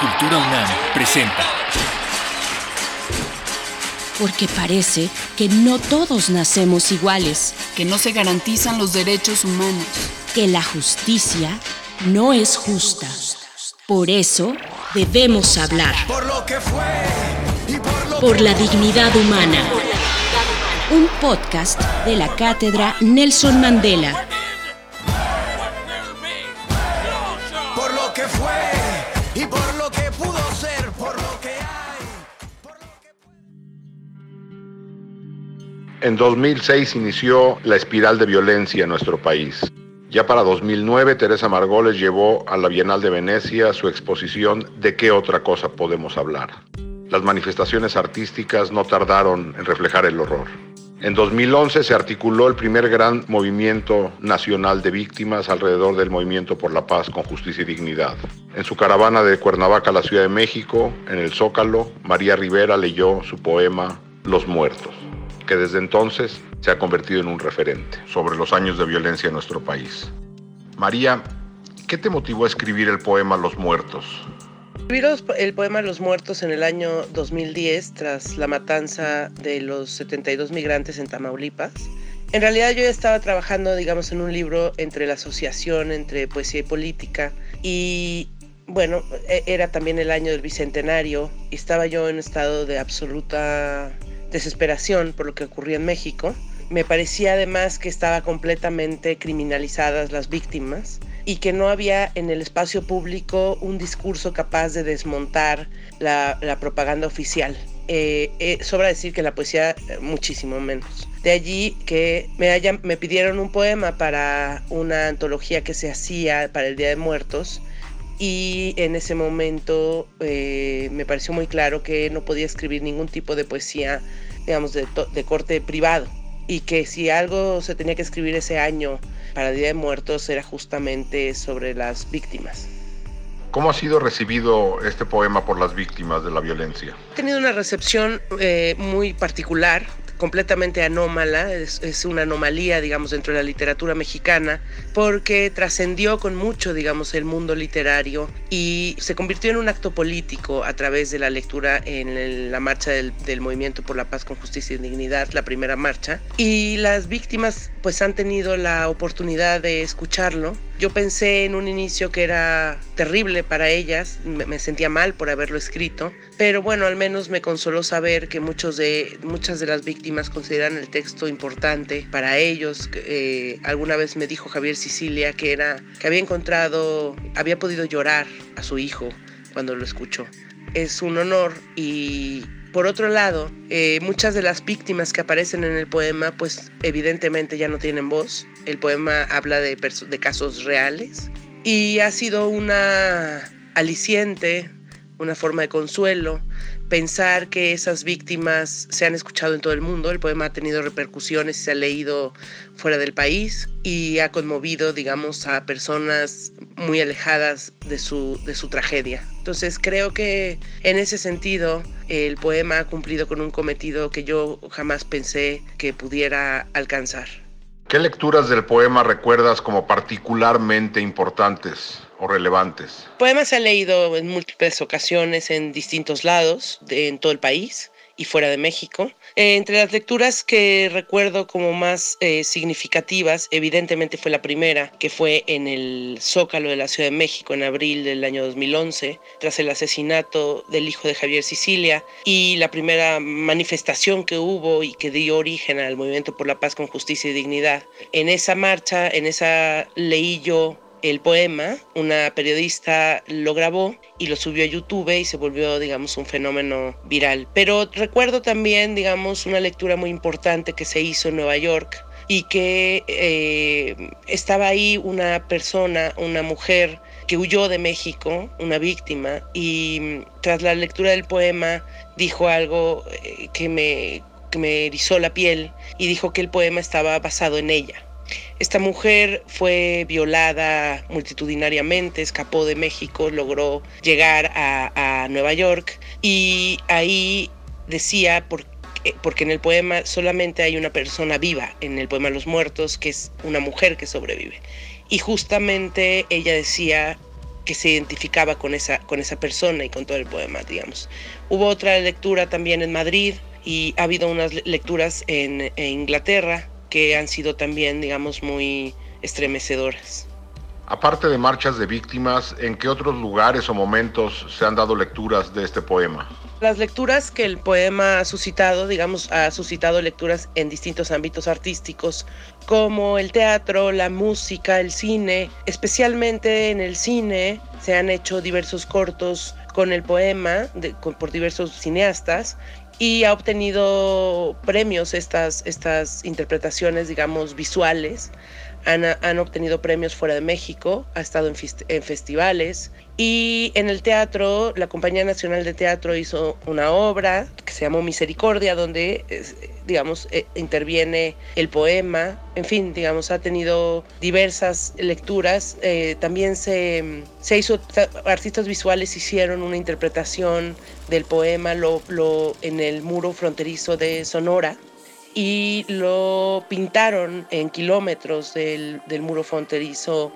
Cultura UNAM presenta. Porque parece que no todos nacemos iguales, que no se garantizan los derechos humanos, que la justicia no es justa. Por eso debemos hablar. Por lo que fue y por lo Por la dignidad humana. Un podcast de la cátedra Nelson Mandela. En 2006 inició la espiral de violencia en nuestro país. Ya para 2009, Teresa Margoles llevó a la Bienal de Venecia su exposición ¿De qué otra cosa podemos hablar? Las manifestaciones artísticas no tardaron en reflejar el horror. En 2011 se articuló el primer gran movimiento nacional de víctimas alrededor del movimiento por la paz con justicia y dignidad. En su caravana de Cuernavaca a la Ciudad de México, en el Zócalo, María Rivera leyó su poema Los Muertos, que desde entonces se ha convertido en un referente sobre los años de violencia en nuestro país. María, ¿qué te motivó a escribir el poema Los Muertos? Escribí el poema Los Muertos en el año 2010 tras la matanza de los 72 migrantes en Tamaulipas. En realidad yo ya estaba trabajando, digamos, en un libro entre la asociación, entre poesía y política. Y bueno, e- era también el año del Bicentenario y estaba yo en estado de absoluta desesperación por lo que ocurría en México. Me parecía además que estaba completamente criminalizadas las víctimas y que no había en el espacio público un discurso capaz de desmontar la, propaganda oficial. Eh, eh, sobra decir que la poesía eh, muchísimo menos. De allí que me pidieron un poema para una antología que se hacía para el Día de Muertos y en ese momento eh, me pareció muy claro que no podía escribir ningún tipo de poesía, digamos, de, corte privado y que si algo se tenía que escribir ese año para Día de Muertos era justamente sobre las víctimas. ¿Cómo ha sido recibido este poema por las víctimas de la violencia? Ha tenido una recepción eh, muy particular, completamente anómala, es, una anomalía, digamos, dentro de la literatura mexicana, porque trascendió con mucho, digamos, el mundo literario y se convirtió en un acto político a través de la lectura en la marcha del Movimiento por la Paz con Justicia y Dignidad, la primera marcha, y las víctimas pues han tenido la oportunidad de escucharlo. Yo pensé en un inicio que era terrible para ellas, me, me sentía mal por haberlo escrito, pero bueno, al menos me consoló saber que muchos de, muchas de las víctimas consideran el texto importante para ellos. Eh, alguna vez me dijo Javier Sicilia que, era, que había encontrado, había podido llorar a su hijo cuando lo escuchó. Es un honor y por otro lado, eh, muchas de las víctimas que aparecen en el poema, pues evidentemente ya no tienen voz. El poema habla de, casos reales y ha sido una aliciente, una forma de consuelo, pensar que esas víctimas se han escuchado en todo el mundo. El poema ha tenido repercusiones se ha leído fuera del país y ha conmovido, digamos, a personas muy alejadas de su, de su tragedia. Entonces creo que en ese sentido el poema ha cumplido con un cometido que yo jamás pensé que pudiera alcanzar. ¿Qué lecturas del poema recuerdas como particularmente importantes o relevantes? El poema se ha leído en múltiples ocasiones en distintos lados, de, en todo el país y fuera de México. Eh, entre las lecturas que recuerdo como más eh, significativas, evidentemente fue la primera, que fue en el Zócalo de la Ciudad de México en abril del año 2011, tras el asesinato del hijo de Javier Sicilia y la primera manifestación que hubo y que dio origen al movimiento por la paz con justicia y dignidad. En esa marcha, en esa leí yo el poema, una periodista lo grabó y lo subió a YouTube y se volvió, digamos, un fenómeno viral. Pero recuerdo también, digamos, una lectura muy importante que se hizo en Nueva York y que eh, estaba ahí una persona, una mujer que huyó de México, una víctima, y tras la lectura del poema dijo algo eh, que me, que me erizó la piel y dijo que el poema estaba basado en ella. Esta mujer fue violada multitudinariamente, escapó de México, logró llegar a, Nueva York y ahí decía por porque en el poema solamente hay una persona viva, en el poema Los Muertos, que es una mujer que sobrevive. Y justamente ella decía que se identificaba con esa, con esa persona y con todo el poema, digamos. Hubo otra lectura también en Madrid y ha habido unas lecturas en Inglaterra que han sido también, digamos, muy estremecedoras. Aparte de marchas de víctimas, ¿en qué otros lugares o momentos se han dado lecturas de este poema? Las lecturas que el poema ha suscitado, digamos, ha suscitado lecturas en distintos ámbitos artísticos, como el teatro, la música, el cine. Especialmente en el cine se han hecho diversos cortos con el poema por diversos cineastas y ha obtenido premios estas, estas interpretaciones, digamos, visuales han, obtenido premios fuera de México, ha estado en, festivales y en el teatro, la Compañía Nacional de Teatro hizo una obra que se llamó Misericordia, donde, digamos, eh, interviene el poema. En fin, digamos, ha tenido diversas lecturas. Eh, también se, se hizo, artistas visuales hicieron una interpretación del poema lo, lo, en el muro fronterizo de Sonora y lo pintaron en kilómetros del, muro fronterizo,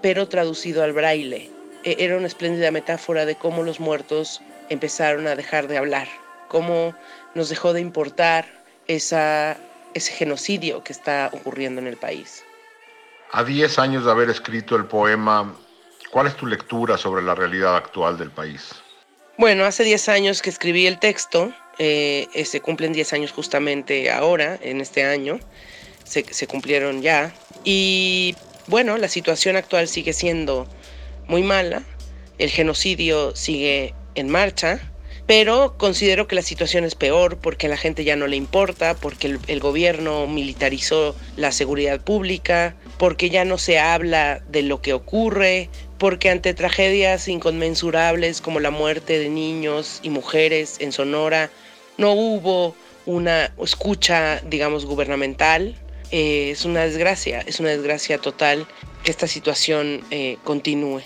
pero traducido al braille. E, era una espléndida metáfora de cómo los muertos empezaron a dejar de hablar, cómo nos dejó de importar esa, ese genocidio que está ocurriendo en el país. A 10 años de haber escrito el poema, ¿cuál es tu lectura sobre la realidad actual del país? Bueno, hace 10 años que escribí el texto, eh, se cumplen 10 años justamente ahora, en este año, se, cumplieron ya. Y bueno, la situación actual sigue siendo muy mala, el genocidio sigue en marcha, pero considero que la situación es peor porque a la gente ya no le importa, porque el, gobierno militarizó la seguridad pública, porque ya no se habla de lo que ocurre, porque ante tragedias inconmensurables como la muerte de niños y mujeres en Sonora, no hubo una escucha, digamos, gubernamental. Eh, es una desgracia, es una desgracia total que esta situación eh, continúe.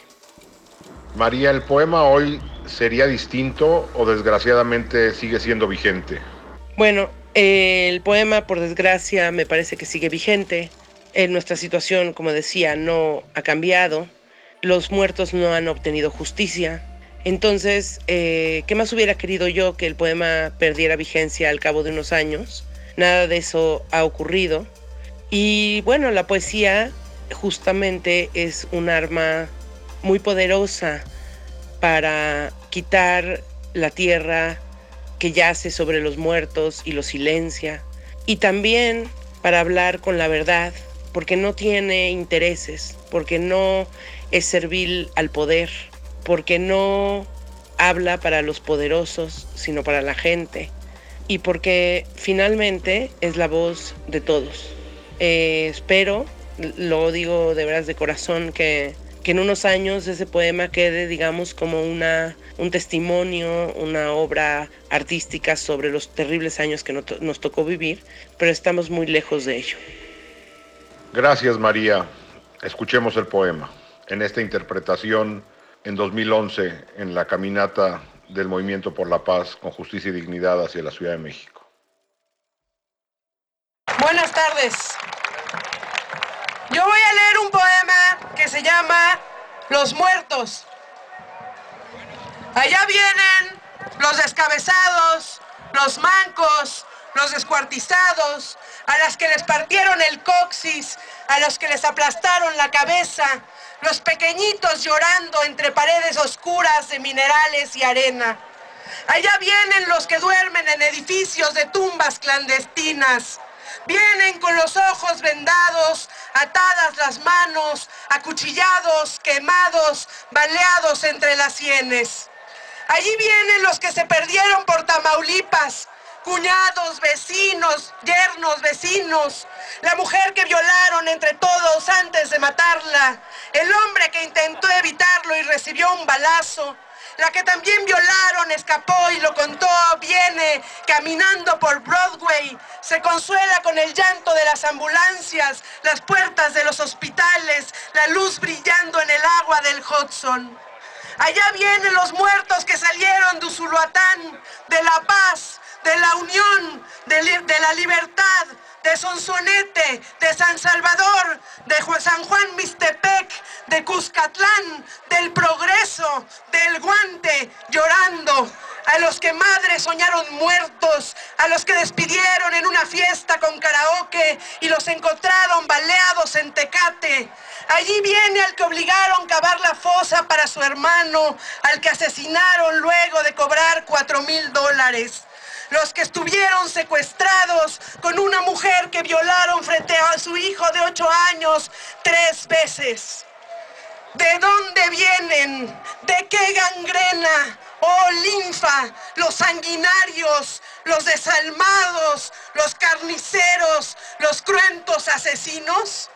María, ¿el poema hoy sería distinto o desgraciadamente sigue siendo vigente? Bueno, eh, el poema, por desgracia, me parece que sigue vigente. En nuestra situación, como decía, no ha cambiado. Los muertos no han obtenido justicia. Entonces, eh, ¿qué más hubiera querido yo que el poema perdiera vigencia al cabo de unos años? Nada de eso ha ocurrido. Y bueno, la poesía justamente es un arma muy poderosa para quitar la tierra que yace sobre los muertos y los silencia. Y también para hablar con la verdad, porque no tiene intereses, porque no es servil al poder porque no habla para los poderosos, sino para la gente, y porque finalmente es la voz de todos. Eh, espero, lo digo de veras de corazón, que, en unos años ese poema quede, digamos, como una, un testimonio, una obra artística sobre los terribles años que nos tocó vivir, pero estamos muy lejos de ello. Gracias, María. Escuchemos el poema en esta interpretación en 2011 en la caminata del Movimiento por la Paz con Justicia y Dignidad hacia la Ciudad de México. Buenas tardes. Yo voy a leer un poema que se llama Los Muertos. Allá vienen los descabezados, los mancos, los descuartizados, a las que les partieron el coxis, a los que les aplastaron la cabeza, los pequeñitos llorando entre paredes oscuras de minerales y arena. Allá vienen los que duermen en edificios de tumbas clandestinas. Vienen con los ojos vendados, atadas las manos, acuchillados, quemados, baleados entre las sienes. Allí vienen los que se perdieron por Tamaulipas, cuñados, vecinos, yernos, vecinos, la mujer que violaron entre todos antes de matarla, el hombre que intentó evitarlo y recibió un balazo, la que también violaron, escapó y lo contó, viene caminando por Broadway, se consuela con el llanto de las ambulancias, las puertas de los hospitales, la luz brillando en el agua del Hudson. Allá vienen los muertos que salieron de Usuluatán, de La Paz, de la unión, de, la libertad, de Sonsonete, de San Salvador, de San Juan Mistepec, de Cuscatlán, del progreso, del guante, llorando. A los que madres soñaron muertos, a los que despidieron en una fiesta con karaoke y los encontraron baleados en Tecate. Allí viene al que obligaron a cavar la fosa para su hermano, al que asesinaron luego de cobrar cuatro mil dólares los que estuvieron secuestrados con una mujer que violaron frente a su hijo de ocho años tres veces. ¿De dónde vienen? ¿De qué gangrena? Oh, linfa, los sanguinarios, los desalmados, los carniceros, los cruentos asesinos.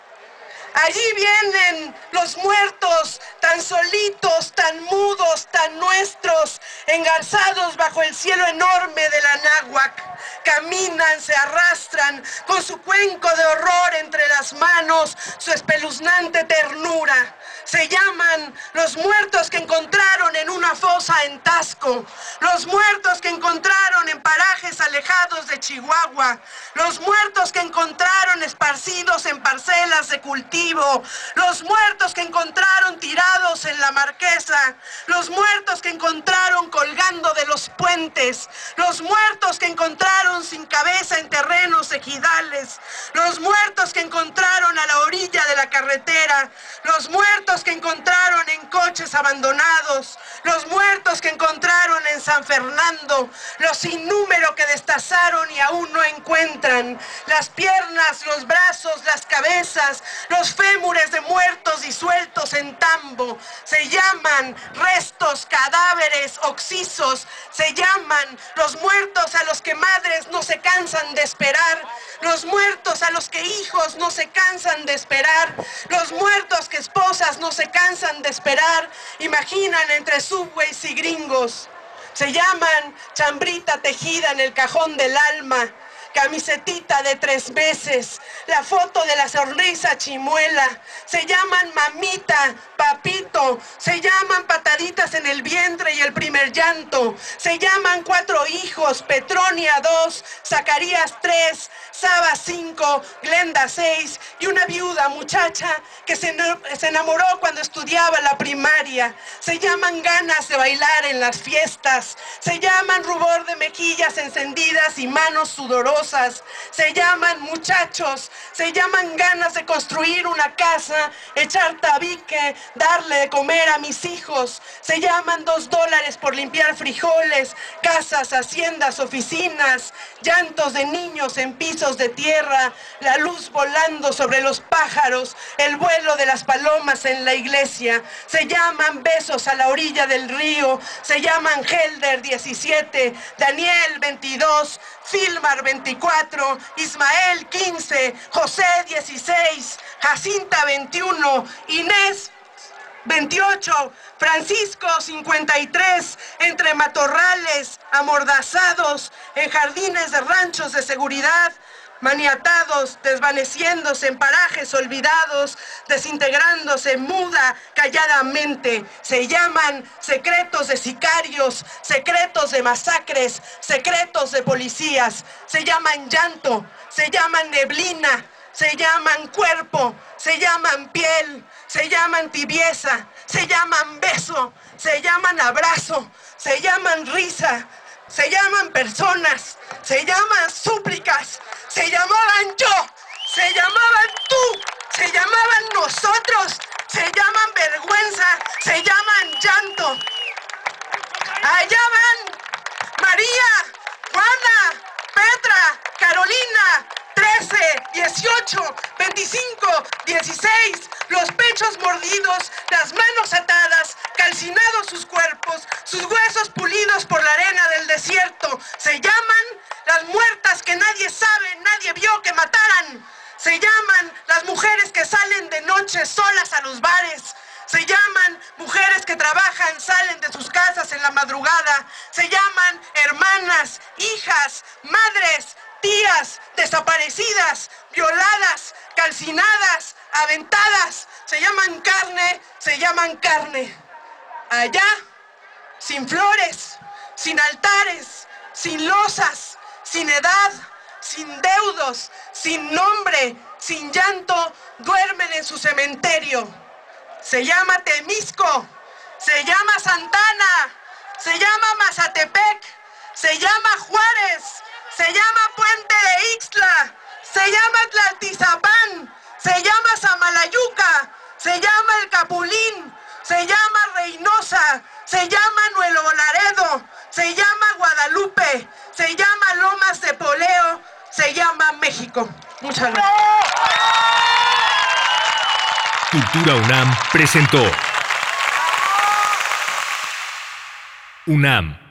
Allí vienen los muertos, tan solitos, tan mudos, tan nuestros, engarzados bajo el cielo enorme de la náhuac. Caminan, se arrastran con su cuenco de horror entre las manos, su espeluznante ternura. Se llaman los muertos que encontraron en una fosa en Tasco, los muertos que encontraron en parajes alejados de Chihuahua, los muertos que encontraron esparcidos en parcelas de cultivo, los muertos que encontraron tirados en la marquesa, los muertos que encontraron colgando de los puentes, los muertos que encontraron sin cabeza en terrenos ejidales, los muertos que encontraron a la orilla de la carretera, los muertos que encontraron en coches abandonados, los muertos que encontraron en San Fernando, los sin que destazaron y aún no encuentran, las piernas, los brazos, las cabezas, los fémures de muertos disueltos en tambo, se llaman restos, cadáveres, oxisos, se llaman los muertos a los que madres no se cansan de esperar, los muertos a los que hijos no se cansan de esperar, los muertos que esposas no se cansan de esperar, imaginan entre subways y gringos. Se llaman chambrita tejida en el cajón del alma, camisetita de tres meses, la foto de la sonrisa chimuela. Se llaman mamita, papito, se llaman pataditas en el vientre y el primer llanto. Se llaman cuatro hijos, Petronia dos, Zacarías tres, Saba cinco, Glenda seis y una viuda muchacha que se enamoró cuando estudiaba la primaria. Se llaman ganas de bailar en las fiestas. Se llaman rubor de mejillas encendidas y manos sudorosas se llaman muchachos, se llaman ganas de construir una casa, echar tabique, darle de comer a mis hijos, se llaman dos dólares por limpiar frijoles, casas, haciendas, oficinas, llantos de niños en pisos de tierra, la luz volando sobre los pájaros, el vuelo de las palomas en la iglesia, se llaman besos a la orilla del río, se llaman Helder 17, Daniel 22, Filmar 24, Ismael 15, José 16, Jacinta 21, Inés 28, Francisco 53, entre matorrales, amordazados, en jardines de ranchos de seguridad, maniatados, desvaneciéndose en parajes olvidados, desintegrándose muda, calladamente. Se llaman secretos de sicarios, secretos de masacres, secretos de policías. Se llaman llanto, se llaman neblina, se llaman cuerpo, se llaman piel, se llaman tibieza, se llaman beso, se llaman abrazo, se llaman risa, se llaman personas, se llaman súplicas, se llamaban yo, se llamaban tú, se llamaban nosotros, se llaman vergüenza, se llaman llanto. Allá van María, Juana, Petra, Carolina, 13, 18, 25, 16, los pechos mordidos, las manos atadas, calcinados sus cuerpos, sus huesos pulidos por la arena del desierto. Se llaman las muertas que nadie sabe, nadie vio que mataran. Se llaman las mujeres que salen de noche solas a los bares. Se llaman mujeres que trabajan, salen de sus casas en la madrugada. Se llaman hermanas, hijas, madres, tías, desaparecidas, violadas, calcinadas, aventadas. Se llaman carne, se llaman carne. Allá, sin flores, sin altares, sin losas, sin edad, sin deudos, sin nombre, sin llanto, duermen en su cementerio. Se llama Temisco, se llama Santana, se llama Mazatepec, se llama Juárez, se llama Puente de Ixtla, se llama Tlaltizapán, se llama Samalayuca, se llama El Capulín, se llama Reynosa, se llama Nuevo Laredo, se llama Guadalupe, se llama Lomas de Poleo, se llama México. Muchas gracias. Cultura UNAM presentó UNAM